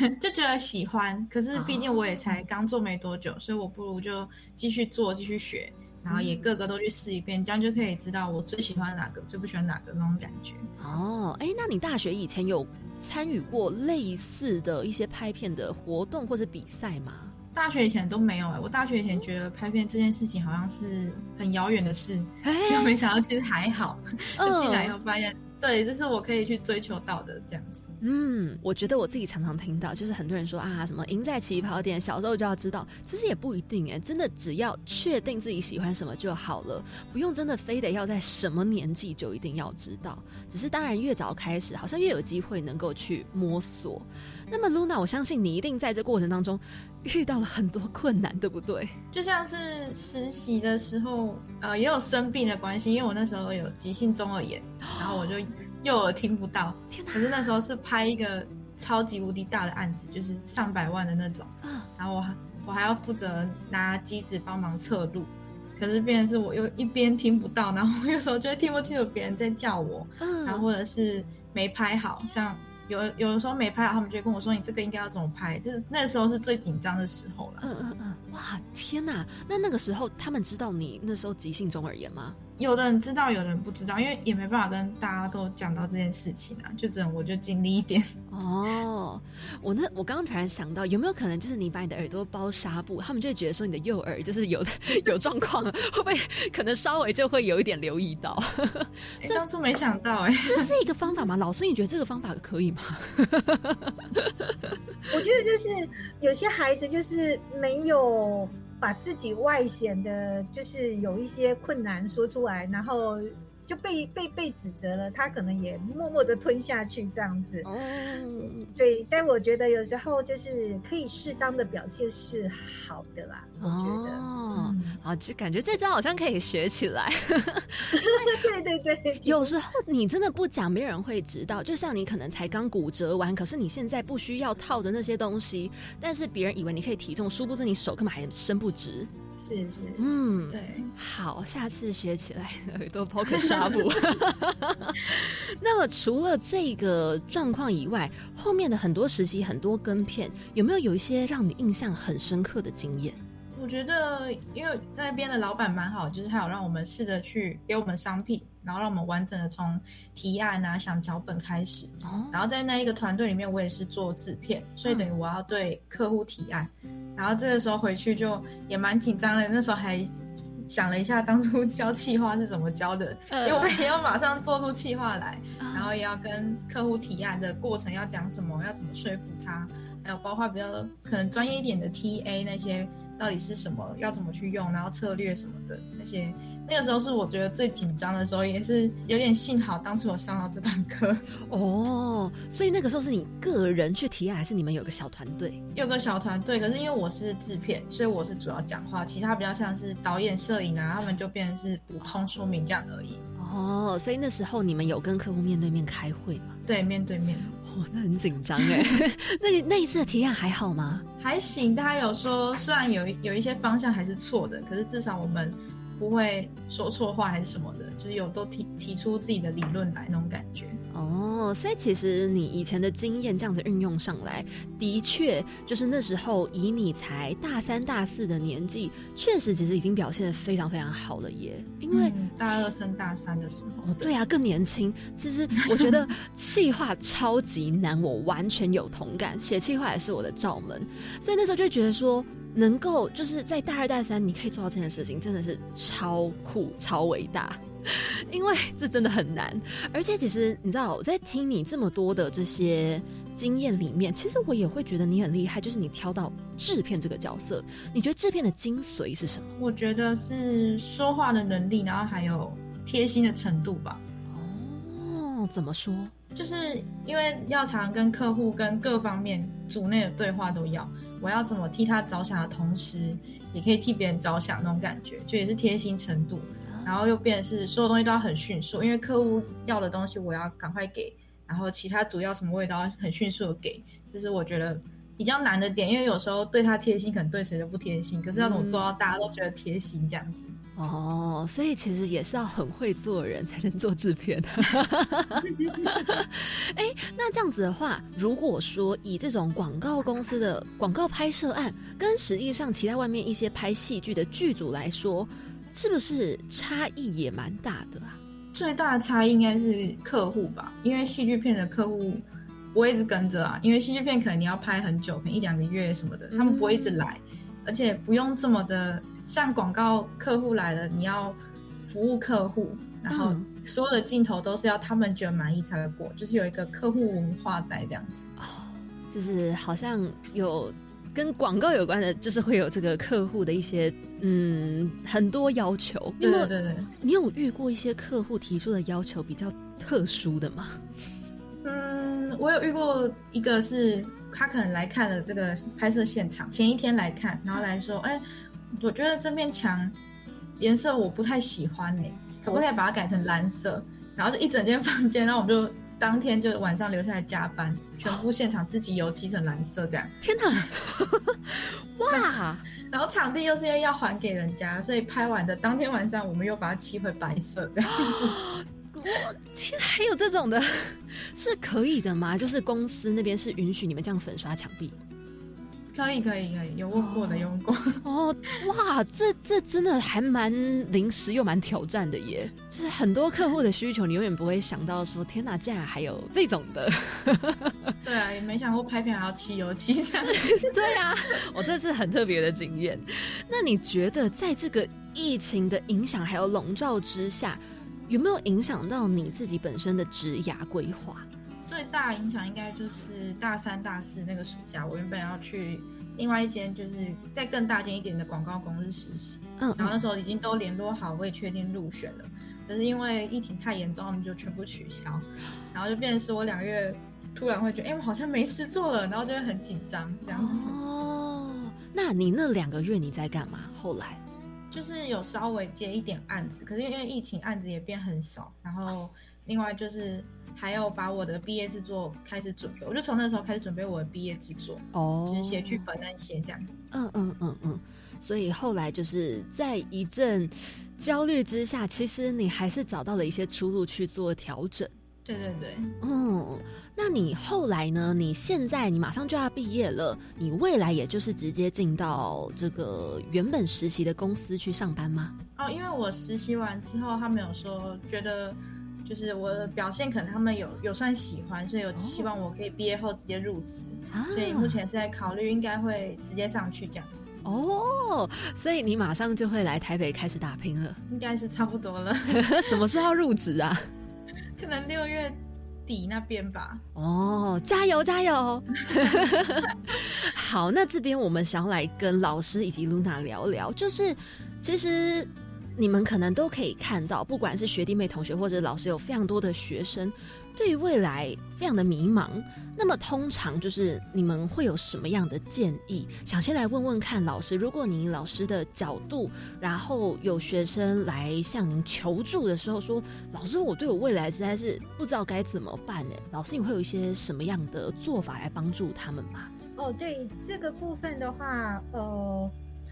我 [laughs] 就觉得喜欢，可是毕竟我也才刚做没多久，所以我不如就继续做，继续学，然后也个个都去试一遍，这样就可以知道我最喜欢哪个，最不喜欢哪个那种感觉。哦，哎，那你大学以前有参与过类似的一些拍片的活动或者比赛吗？大学以前都没有哎、我大学以前觉得拍片这件事情好像是很遥远的事，哎就没想到其实还好。嗯就进来以后发现，对，这是我可以去追求到的这样子。嗯，我觉得我自己常常听到，就是很多人说啊，什么赢在起跑点，小时候就要知道，其实也不一定哎，真的只要确定自己喜欢什么就好了，不用真的非得要在什么年纪就一定要知道。只是当然越早开始，好像越有机会能够去摸索。那么 Luna，我相信你一定在这过程当中遇到了很多困难，对不对？就像是实习的时候，呃，也有生病的关系，因为我那时候有急性中耳炎，然后我就右耳听不到。天哪！可是那时候是拍一个超级无敌大的案子，就是上百万的那种，嗯然后我还我还要负责拿机子帮忙测录。可是变成是我又一边听不到，然后有时候就会听不清楚别人在叫我，嗯然后或者是没拍好，像有有的时候没拍，他们就会跟我说你这个应该要怎么拍，就是那时候是最紧张的时候了。嗯嗯嗯，哇，天哪！那那个时候他们知道你那时候急性中耳炎吗？有的人知道，有的人不知道，因为也没办法跟大家都讲到这件事情啊，就只能我就尽力一点。[laughs] 哦，我那我刚刚突然想到，有没有可能就是你把你的耳朵包纱布，他们就会觉得说你的右耳就是有 [laughs] 有状况了，会不会可能稍微就会有一点留意到？哎，当初没想到哎、这是一个方法吗？老师，你觉得这个方法可以吗？我觉得就是有些孩子就是没有把自己外显的，就是有一些困难说出来，然后就被被被指责了，他可能也默默的吞下去这样子。哦，对，但我觉得有时候就是可以适当的表现是好的啦，我觉得。哦，嗯好，就感觉这招好像可以学起来。[laughs] 对对对，有时候你真的不讲，没有人会知道。就像你可能才刚骨折完，可是你现在不需要套着那些东西，但是别人以为你可以体重，殊不知你手根本还伸不直。是是，嗯，对，好，下次学起来耳朵抛个纱布。[laughs] [laughs] 那么除了这个状况以外，后面的很多实习、很多跟片，有没有有一些让你印象很深刻的经验？我觉得因为那边的老板蛮好，就是他有让我们试着去给我们商品，然后让我们完整的从提案啊、想脚本开始。哦，然后在那一个团队里面，我也是做制片，所以等于我要对客户提案。然后这个时候回去就也蛮紧张的，那时候还想了一下当初 [laughs] 教企划是怎么教的，因为我们也要马上做出企划来，然后也要跟客户提案的过程要讲什么，要怎么说服他，还有包括比较可能专业一点的 TA 那些到底是什么，要怎么去用，然后策略什么的那些那个时候是我觉得最紧张的时候，也是有点幸好当初我上到这堂课。哦，所以那个时候是你个人去提案，还是你们有个小团队？有个小团队，可是因为我是制片，所以我是主要讲话，其他比较像是导演、摄影啊，他们就变成是补充说明这样而已。哦，所以那时候你们有跟客户面对面开会吗？对，面对面。哦，那很紧张哎。[laughs] 那那一次的提案还好吗？还行，大家有说，虽然有有一些方向还是错的，可是至少我们。不会说错话还是什么的，就是有都提提出自己的理论来那种感觉哦。所以其实你以前的经验这样子运用上来，的确就是那时候以你才大三大四的年纪，确实其实已经表现的非常非常好了耶。因为大二升大三的时候，对啊，更年轻。其实我觉得 [laughs] 气话超级难，我完全有同感。写气话也是我的罩门，所以那时候就觉得说。能够就是在大二大三，你可以做到这件事情，真的是超酷、超伟大。[laughs] 因为这真的很难，而且其实你知道，我在听你这么多的这些经验里面，其实我也会觉得你很厉害。就是你挑到制片这个角色，你觉得制片的精髓是什么？我觉得是说话的能力，然后还有贴心的程度吧。哦，怎么说？就是因为要常跟客户、跟各方面组内的对话都要，我要怎么替他着想的同时，也可以替别人着想那种感觉，就也是贴心程度。然后又变是所有东西都要很迅速，因为客户要的东西我要赶快给，然后其他组要什么我也都要很迅速的给，这是我觉得比较难的点。因为有时候对他贴心，可能对谁都不贴心，可是要怎么做到大家都觉得贴心这样子。哦，所以其实也是要很会做人才能做制片。[laughs] 哎，那这样子的话，如果说以这种广告公司的广告拍摄案，跟实际上其他外面一些拍戏剧的剧组来说，是不是差异也蛮大的啊？最大的差异应该是客户吧，因为戏剧片的客户不会一直跟着啊，因为戏剧片可能你要拍很久，可能一两个月什么的，他们不会一直来，而且不用这么的。像广告客户来了，你要服务客户，然后所有的镜头都是要他们觉得满意才会过，就是有一个客户文化在这样子。哦，就是好像有跟广告有关的，就是会有这个客户的一些嗯很多要求。对对对，你有遇过一些客户提出的要求比较特殊的吗？嗯，我有遇过一个是他可能来看了这个拍摄现场，前一天来看，然后来说，哎。我觉得这面墙颜色我不太喜欢呢，可不可以把它改成蓝色？然后就一整间房间，然后我们就当天就晚上留下来加班，全部现场自己油漆成蓝色这样。天哪！哇！[laughs] 然后场地又是因为要还给人家，所以拍完的当天晚上我们又把它漆回白色这样子。[laughs] 我天，还有这种的，[laughs] 是可以的吗？就是公司那边是允许你们这样粉刷墙壁？可以可以可以，有问过的，有问过哦。哇，这这真的还蛮临时又蛮挑战的耶！就是很多客户的需求，你永远不会想到说，天哪，竟然还有这种的。[laughs] 对啊，也没想过拍片还要漆油漆这样。[laughs] 对啊，我这是很特别的经验。那你觉得，在这个疫情的影响还有笼罩之下，有没有影响到你自己本身的职涯规划？最大影响应该就是大三、大四那个暑假，我原本要去另外一间，就是在更大间一点的广告公司实习。嗯，然后那时候已经都联络好，我也确定入选了。可是因为疫情太严重，他们就全部取消，然后就变成是我两个月突然会觉得，哎，我好像没事做了，然后就会很紧张这样子。哦，那你那两个月你在干嘛？后来就是有稍微接一点案子，可是因为疫情，案子也变很少。然后另外就是。还要把我的毕业制作开始准备，我就从那时候开始准备我的毕业制作，哦，就是写剧本那些这样。嗯嗯嗯嗯，所以后来就是在一阵焦虑之下，其实你还是找到了一些出路去做调整。对对对，嗯，那你后来呢？你现在你马上就要毕业了，你未来也就是直接进到这个原本实习的公司去上班吗？哦，因为我实习完之后，他们有说觉得。就是我的表现，可能他们有有算喜欢，所以有希望我可以毕业后直接入职，所以目前是在考虑，应该会直接上去这样子。哦，所以你马上就会来台北开始打拼了？应该是差不多了。[laughs] 什么时候入职啊？可能六月底那边吧。哦，加油加油！[laughs] 好，那这边我们想要来跟老师以及 Luna 聊聊，就是其实。你们可能都可以看到，不管是学弟妹、同学或者老师，有非常多的学生对于未来非常的迷茫。那么，通常就是你们会有什么样的建议？想先来问问看老师，如果您老师的角度，然后有学生来向您求助的时候，说：“老师，我对我未来实在是不知道该怎么办。”呢？老师，你会有一些什么样的做法来帮助他们吗？哦，对这个部分的话，呃，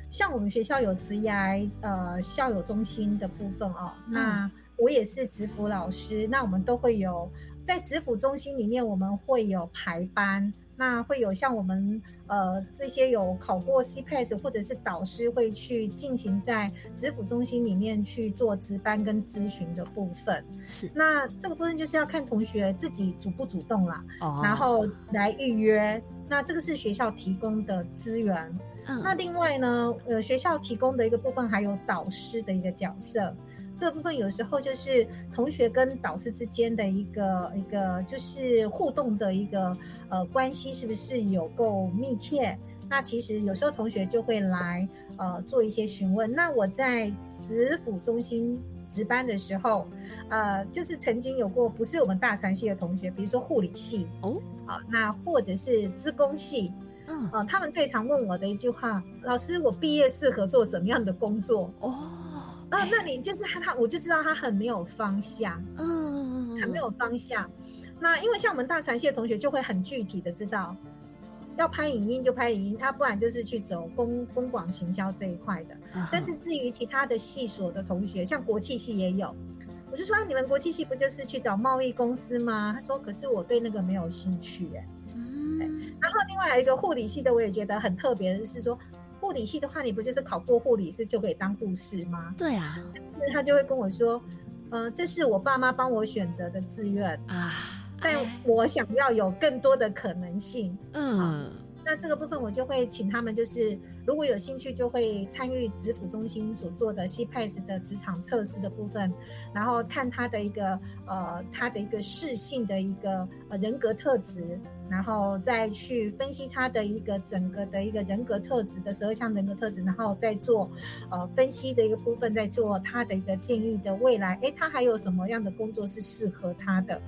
像我们学校有职涯呃校友中心的部分哦，那我也是职辅老师，那我们都会有。在职辅中心里面，我们会有排班，那会有像我们呃这些有考过 CPAS 或者是导师会去进行在职辅中心里面去做值班跟咨询的部分。是，那这个部分就是要看同学自己主不主动啦，然后来预约。那这个是学校提供的资源。那另外呢，呃，学校提供的一个部分还有导师的一个角色。这部分有时候就是同学跟导师之间的一个一个就是互动的一个呃关系是不是有够密切？那其实有时候同学就会来呃做一些询问。那我在职辅中心值班的时候，呃，就是曾经有过不是我们大传系的同学，比如说护理系哦，啊，那或者是资工系，嗯，呃，他们最常问我的一句话：老师，我毕业适合做什么样的工作？哦。啊，那你就是他，他我就知道他很没有方向，嗯，很没有方向。那因为像我们大传系的同学就会很具体的知道，要拍影音就拍影音，他不然就是去走公公广行销这一块的。但是至于其他的系所的同学，像国际系也有，我就说你们国际系不就是去找贸易公司吗？他说，可是我对那个没有兴趣，哎，嗯。然后另外还有一个护理系的，我也觉得很特别的是说。护理系的话，你不就是考过护理师就可以当护士吗？对啊，但是他就会跟我说，嗯，这是我爸妈帮我选择的志愿啊，但我想要有更多的可能性，嗯。那这个部分我就会请他们，就是如果有兴趣，就会参与职辅中心所做的 CPAS 的职场测试的部分，然后看他的一个呃他的一个适性的一个呃人格特质，然后再去分析他的一个整个的一个人格特质的十二项人格特质，然后再做呃分析的一个部分，再做他的一个建议的未来，哎，他还有什么样的工作是适合他的？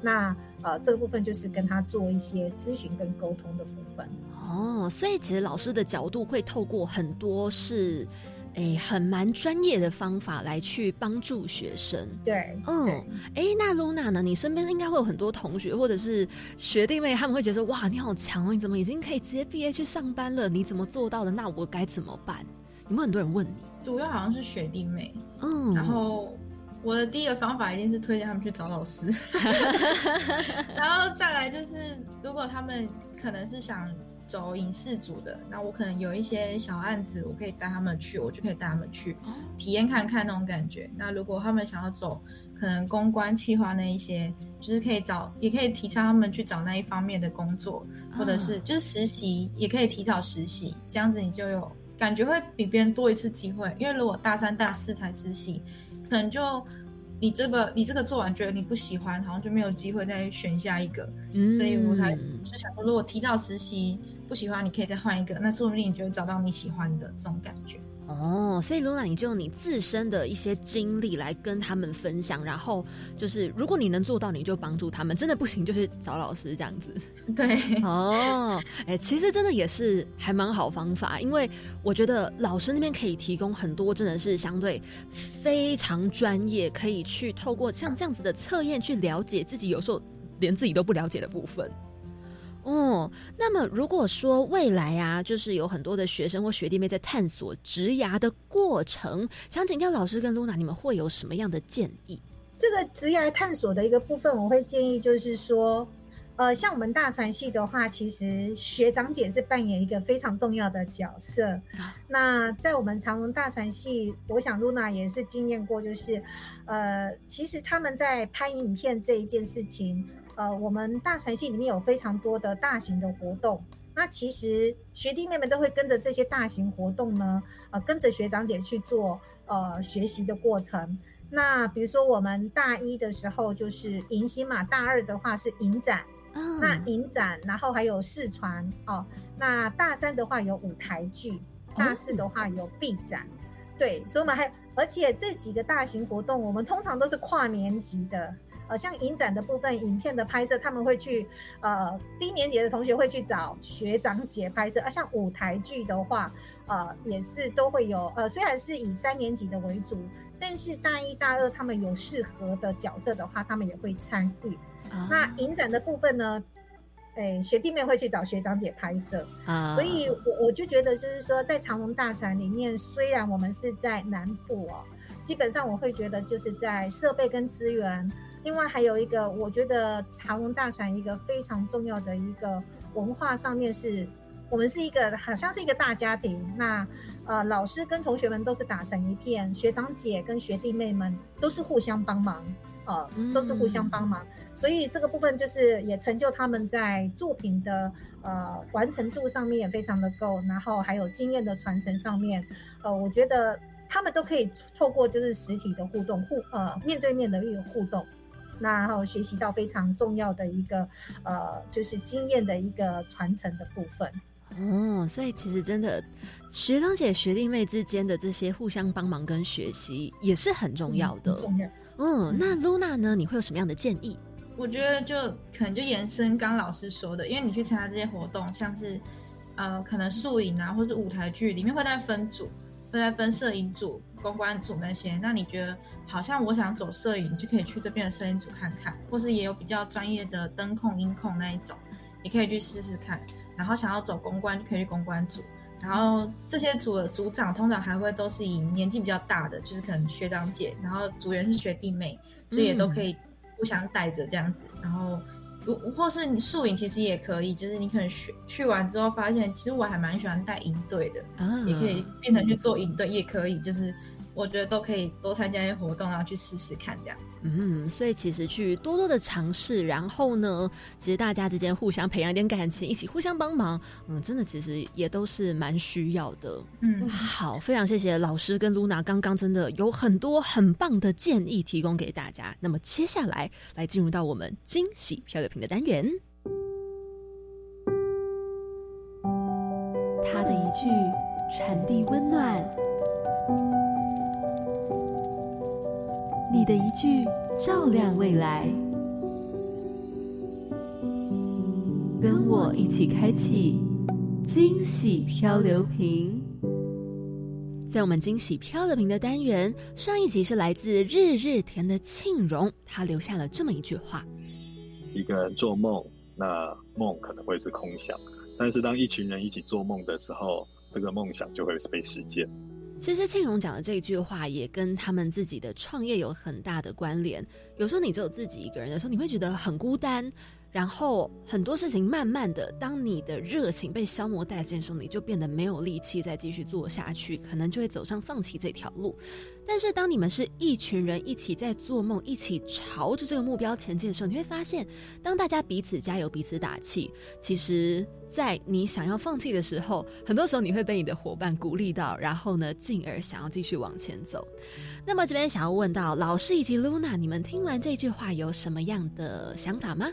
那呃，这个部分就是跟他做一些咨询跟沟通的部分。哦，所以其实老师的角度会透过很多是，哎，很蛮专业的方法来去帮助学生。对，嗯，哎，那露娜呢？你身边应该会有很多同学或者是学弟妹，他们会觉得哇，你好强哦，你怎么已经可以直接毕业去上班了？你怎么做到的？那我该怎么办？有没有很多人问你？主要好像是学弟妹，嗯，然后。我的第一个方法一定是推荐他们去找老师，[laughs] 然后再来就是，如果他们可能是想走影视组的，那我可能有一些小案子，我可以带他们去，我就可以带他们去体验看看那种感觉。那如果他们想要走可能公关、企划那一些，就是可以找，也可以提倡他们去找那一方面的工作，或者是就是实习，也可以提早实习，这样子你就有感觉会比别人多一次机会。因为如果大三、大四才实习。可能就你这个你这个做完觉得你不喜欢，好像就没有机会再选下一个，所以我才就想说，如果提早实习不喜欢，你可以再换一个，那说不定你就会找到你喜欢的这种感觉。哦，所以露娜，你就用你自身的一些经历来跟他们分享，然后就是如果你能做到，你就帮助他们；真的不行，就是找老师这样子。[laughs] 对，哦，哎，其实真的也是还蛮好方法，因为我觉得老师那边可以提供很多，真的是相对非常专业，可以去透过像这样子的测验去了解自己，有时候连自己都不了解的部分。哦，那么如果说未来啊，就是有很多的学生或学弟妹在探索职涯的过程，想请教老师跟露娜，你们会有什么样的建议？这个职涯探索的一个部分，我会建议就是说，呃，像我们大传系的话，其实学长姐是扮演一个非常重要的角色。那在我们长隆大传系，我想露娜也是经验过，就是呃，其实他们在拍影片这一件事情。呃，我们大传系里面有非常多的大型的活动，那其实学弟妹们都会跟着这些大型活动呢，呃，跟着学长姐去做呃学习的过程。那比如说我们大一的时候就是迎新嘛，大二的话是影展，那影展，然后还有试传哦。那大三的话有舞台剧，大四的话有 B 展，对，所以我们还。而且这几个大型活动，我们通常都是跨年级的。呃，像影展的部分，影片的拍摄，他们会去呃低年级的同学会去找学长姐拍摄。啊，像舞台剧的话，呃，也是都会有。呃，虽然是以三年级的为主，但是大一、大二他们有适合的角色的话，他们也会参与。那影展的部分呢？哎，学弟妹会去找学长姐拍摄啊，所以我我就觉得就是说，在长隆大船里面，虽然我们是在南部哦，基本上我会觉得就是在设备跟资源。另外还有一个，我觉得长隆大船一个非常重要的一个文化上面是，我们是一个好像是一个大家庭。那呃，老师跟同学们都是打成一片，学长姐跟学弟妹们都是互相帮忙，呃，都是互相帮忙。所以这个部分就是也成就他们在作品的呃完成度上面也非常的够，然后还有经验的传承上面，呃，我觉得他们都可以透过就是实体的互动互呃面对面的一个互动。那然后学习到非常重要的一个，呃，就是经验的一个传承的部分。哦，所以其实真的学长姐、学弟妹之间的这些互相帮忙跟学习也是很重要的。重要。嗯，那 Luna 呢？你会有什么样的建议？我觉得就可能就延伸刚老师说的，因为你去参加这些活动，像是呃，可能素影啊，或是舞台剧里面会在分组。会在分摄影组、公关组那些，那你觉得好像我想走摄影，就可以去这边的摄影组看看，或是也有比较专业的灯控、音控那一种，也可以去试试看。然后想要走公关，就可以去公关组。然后这些组的组长通常还会都是以年纪比较大的，就是可能学长姐，然后组员是学弟妹，所以也都可以互相带着这样子，然后。如或是你素影其实也可以，就是你可能去去完之后发现，其实我还蛮喜欢带营队的，也可以变成去做营队，也可以，就是我觉得都可以多参加一些活动，然后去试试看这样子。嗯，所以其实去多多的尝试，然后呢，其实大家之间互相培养一点感情，一起互相帮忙，嗯，真的其实也都是蛮需要的。嗯，好，非常谢谢老师跟露娜，刚刚真的有很多很棒的建议提供给大家。那么接下来来进入到我们惊喜漂流瓶的单元，他的一句传递温暖，你的一句照亮未来，跟我一起开启惊喜漂流瓶。在我们惊喜漂流瓶的单元，上一集是来自日日田的庆荣，他留下了这么一句话：一个人做梦，那梦可能会是空想；但是当一群人一起做梦的时候，这个梦想就会被实现。其实庆荣讲的这句话，也跟他们自己的创业有很大的关联。有时候你只有自己一个人的时候，你会觉得很孤单。然后很多事情慢慢的，当你的热情被消磨殆尽的时候，你就变得没有力气再继续做下去，可能就会走上放弃这条路。但是当你们是一群人一起在做梦，一起朝着这个目标前进的时候，你会发现，当大家彼此加油、彼此打气，其实，在你想要放弃的时候，很多时候你会被你的伙伴鼓励到，然后呢，进而想要继续往前走。那么这边想要问到老师以及 Luna，你们听完这句话有什么样的想法吗？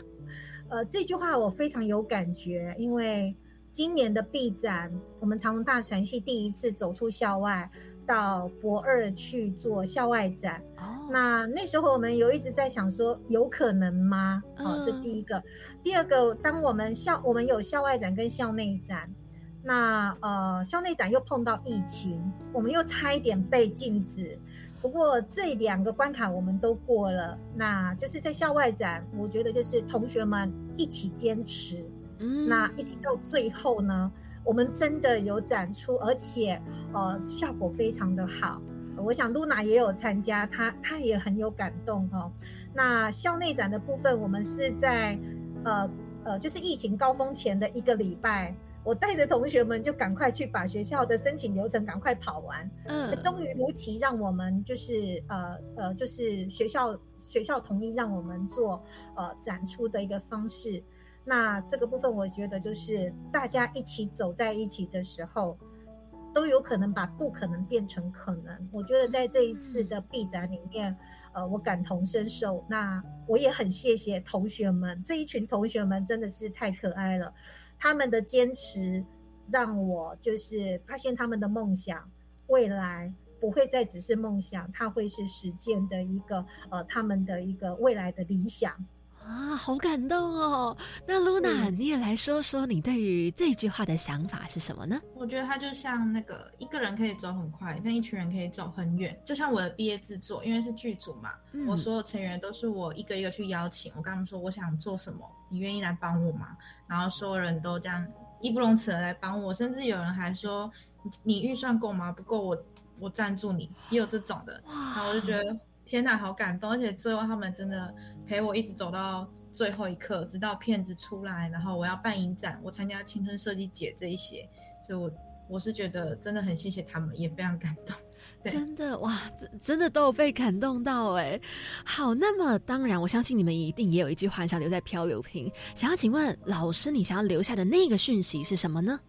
呃，这句话我非常有感觉，因为今年的 B 展，我们长隆大传系第一次走出校外，到博二去做校外展。哦，那那时候我们有一直在想说，有可能吗？哦，这第一个。第二个，当我们校我们有校外展跟校内展，那呃校内展又碰到疫情，我们又差一点被禁止。不过这两个关卡我们都过了，那就是在校外展，我觉得就是同学们一起坚持，嗯，那一起到最后呢，我们真的有展出，而且呃效果非常的好。我想露娜也有参加，她她也很有感动哦。那校内展的部分，我们是在呃呃就是疫情高峰前的一个礼拜。我带着同学们就赶快去把学校的申请流程赶快跑完，嗯，终于如期让我们就是呃呃就是学校学校同意让我们做呃展出的一个方式。那这个部分我觉得就是大家一起走在一起的时候，都有可能把不可能变成可能。我觉得在这一次的闭展里面，呃，我感同身受。那我也很谢谢同学们，这一群同学们真的是太可爱了。他们的坚持让我就是发现他们的梦想，未来不会再只是梦想，它会是实践的一个呃他们的一个未来的理想。啊，好感动哦！那 Luna，你也来说说你对于这句话的想法是什么呢？我觉得它就像那个一个人可以走很快，但一群人可以走很远。就像我的毕业制作，因为是剧组嘛，我所有成员都是我一个一个去邀请，我跟他们说我想做什么，你愿意来帮我吗？然后所有人都这样义不容辞的来帮我，甚至有人还说你预算够吗？不够我我赞助你，也有这种的。然后我就觉得。天呐，好感动！而且最后他们真的陪我一直走到最后一刻，直到片子出来，然后我要办影展，我参加青春设计节这一些，所以我我是觉得真的很谢谢他们，也非常感动。真的哇，真真的都有被感动到哎。好，那么当然，我相信你们一定也有一句话想留在漂流瓶，想要请问老师，你想要留下的那个讯息是什么呢？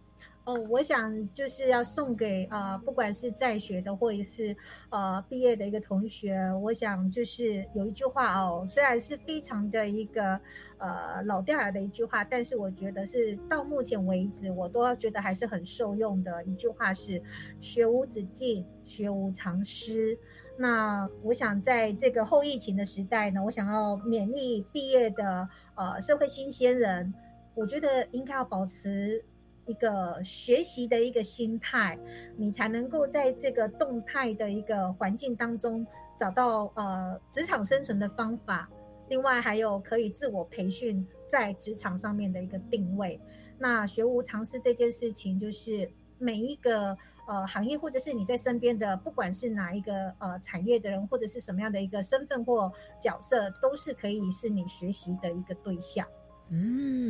我想就是要送给呃，不管是在学的或者是呃毕业的一个同学，我想就是有一句话哦，虽然是非常的一个呃老掉牙的一句话，但是我觉得是到目前为止我都要觉得还是很受用的一句话是“学无止境，学无常失”。那我想在这个后疫情的时代呢，我想要勉励毕业的呃社会新鲜人，我觉得应该要保持。一个学习的一个心态，你才能够在这个动态的一个环境当中找到呃职场生存的方法。另外还有可以自我培训在职场上面的一个定位。那学无常识这件事情，就是每一个呃行业或者是你在身边的，不管是哪一个呃产业的人，或者是什么样的一个身份或角色，都是可以是你学习的一个对象。嗯。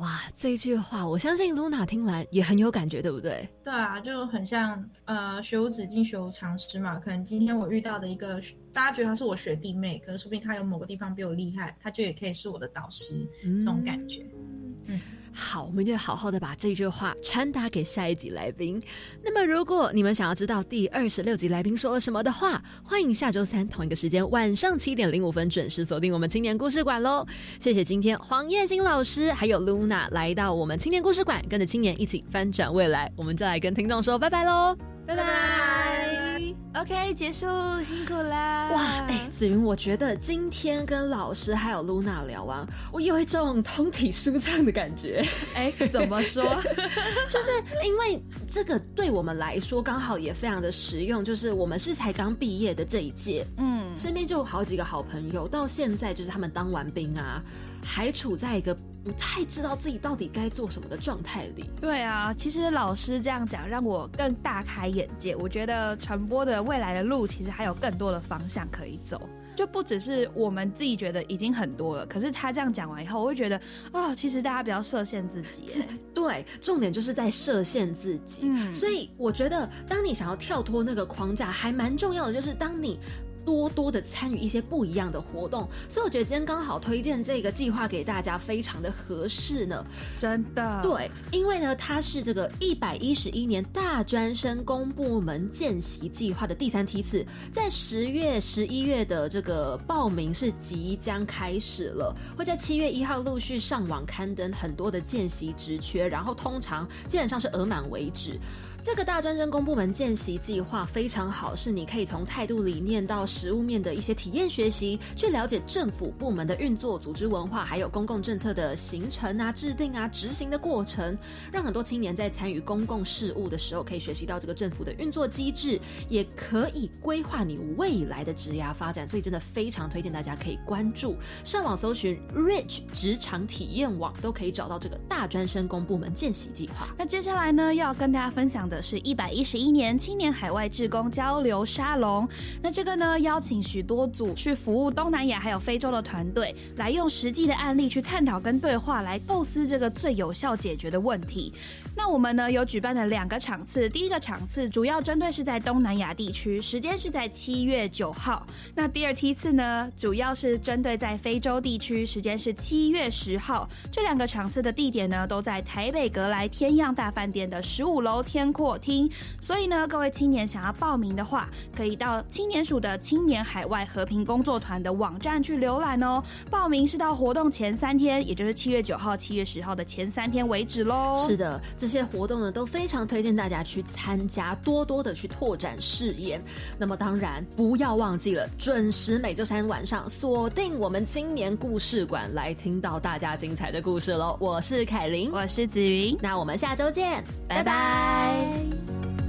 哇，这句话我相信露娜听完也很有感觉，对不对？对啊，就很像呃，学无止境，学无常识嘛。可能今天我遇到的一个，大家觉得他是我学弟妹，可是说不定他有某个地方比我厉害，他就也可以是我的导师，这种感觉。[laughs] 嗯。好，我们就好好的把这句话传达给下一集来宾。那么，如果你们想要知道第二十六集来宾说了什么的话，欢迎下周三同一个时间晚上七点零五分准时锁定我们青年故事馆喽。谢谢今天黄燕欣老师还有 Luna 来到我们青年故事馆，跟着青年一起翻转未来。我们再来跟听众说拜拜喽，拜拜。OK，结束，辛苦啦！哇，哎，子云，我觉得今天跟老师还有露娜聊完，我有一种通体舒畅的感觉。哎，怎么说？[laughs] 就是因为这个对我们来说刚好也非常的实用。就是我们是才刚毕业的这一届，嗯，身边就有好几个好朋友，到现在就是他们当完兵啊，还处在一个。不太知道自己到底该做什么的状态里。对啊，其实老师这样讲让我更大开眼界。我觉得传播的未来的路其实还有更多的方向可以走，就不只是我们自己觉得已经很多了。可是他这样讲完以后，我会觉得啊，其实大家不要设限自己。[laughs] 对，重点就是在设限自己。嗯，所以我觉得，当你想要跳脱那个框架，还蛮重要的，就是当你。多多的参与一些不一样的活动，所以我觉得今天刚好推荐这个计划给大家，非常的合适呢。真的，对，因为呢，它是这个一百一十一年大专生公部门见习计划的第三梯次，在十月、十一月的这个报名是即将开始了，会在七月一号陆续上网刊登很多的见习职缺，然后通常基本上是额满为止。这个大专生公部门见习计划非常好，是你可以从态度理念到实务面的一些体验学习，去了解政府部门的运作、组织文化，还有公共政策的形成啊、制定啊、执行的过程，让很多青年在参与公共事务的时候，可以学习到这个政府的运作机制，也可以规划你未来的职涯发展。所以真的非常推荐大家可以关注，上网搜寻 Rich 职场体验网，都可以找到这个大专生公部门见习计划。那接下来呢，要跟大家分享。的是一百一十一年青年海外志工交流沙龙，那这个呢，邀请许多组去服务东南亚还有非洲的团队，来用实际的案例去探讨跟对话，来构思这个最有效解决的问题。那我们呢有举办了两个场次，第一个场次主要针对是在东南亚地区，时间是在七月九号。那第二梯次呢，主要是针对在非洲地区，时间是七月十号。这两个场次的地点呢，都在台北格莱天漾大饭店的十五楼天。阔厅，所以呢，各位青年想要报名的话，可以到青年署的青。年海外和平工作团的网站去浏览哦。报名是到活动前三天，也就是七月九号、七月十号的前三天为止喽。是的，这些活动呢都非常推荐大家去参加，多多的去拓展视野。那么当然不要忘记了，准时每周三晚上锁定我们青年故事馆，来听到大家精彩的故事喽。我是凯琳，我是子云，那我们下周见，拜拜。